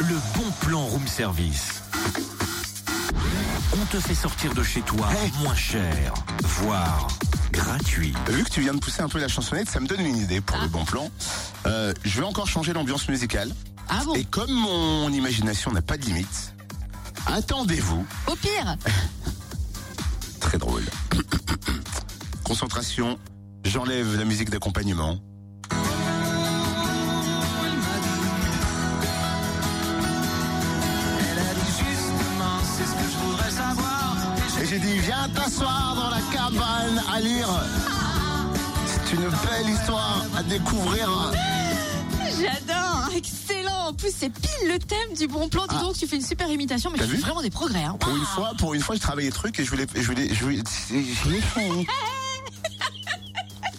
le bon plan room service. On te fait sortir de chez toi Hey. moins cher, voire gratuit. Vu que tu viens de pousser un peu la chansonnette, ça me donne une idée pour le bon plan. Euh, je vais encore changer l'ambiance musicale. Ah bon Et comme mon imagination n'a pas de limite, attendez-vous, Au pire très drôle. Concentration, j'enlève la musique d'accompagnement. Et j'ai dit, viens t'asseoir dans la cabane à lire. C'est une belle histoire à découvrir. J'adore Excellent En plus, c'est pile le thème du bon plan. Dis Ah. donc, tu fais une super imitation, mais tu fais vraiment des progrès. Hein. Pour une fois, pour une fois, je travaille des trucs et je voulais, je voulais, je voulais, je voulais,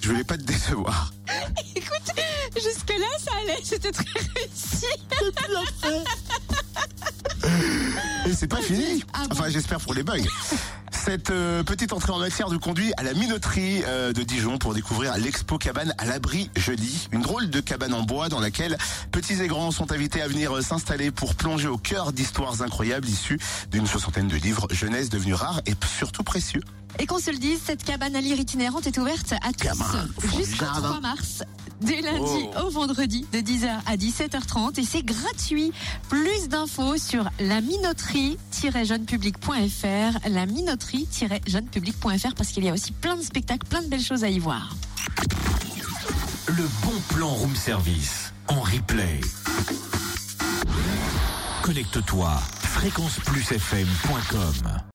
je voulais pas te décevoir. Écoute, jusque-là, ça allait. C'était très réussi. Et c'est pas fini. Ah Enfin, j'espère pour les bugs. Cette euh, petite entrée en matière nous conduit à la minoterie euh, de Dijon pour découvrir l'expo cabane à l'abri jeudi. Une drôle de cabane en bois dans laquelle petits et grands sont invités à venir euh, s'installer pour plonger au cœur d'histoires incroyables issues d'une soixantaine de livres jeunesse devenus rares et surtout précieux. Et qu'on se le dise, cette cabane à lire itinérante est ouverte à tous jusqu'au du jardin. 3 mars, dès lundi Oh. au vendredi, de 10h à 17h30. Et c'est gratuit. Plus d'infos sur la minoterie-jeunepublic.fr, la minoterie-jeunepublic.fr, parce qu'il y a aussi plein de spectacles, plein de belles choses à y voir. Le bon plan room service en replay. Connecte-toi fréquenceplusfm.com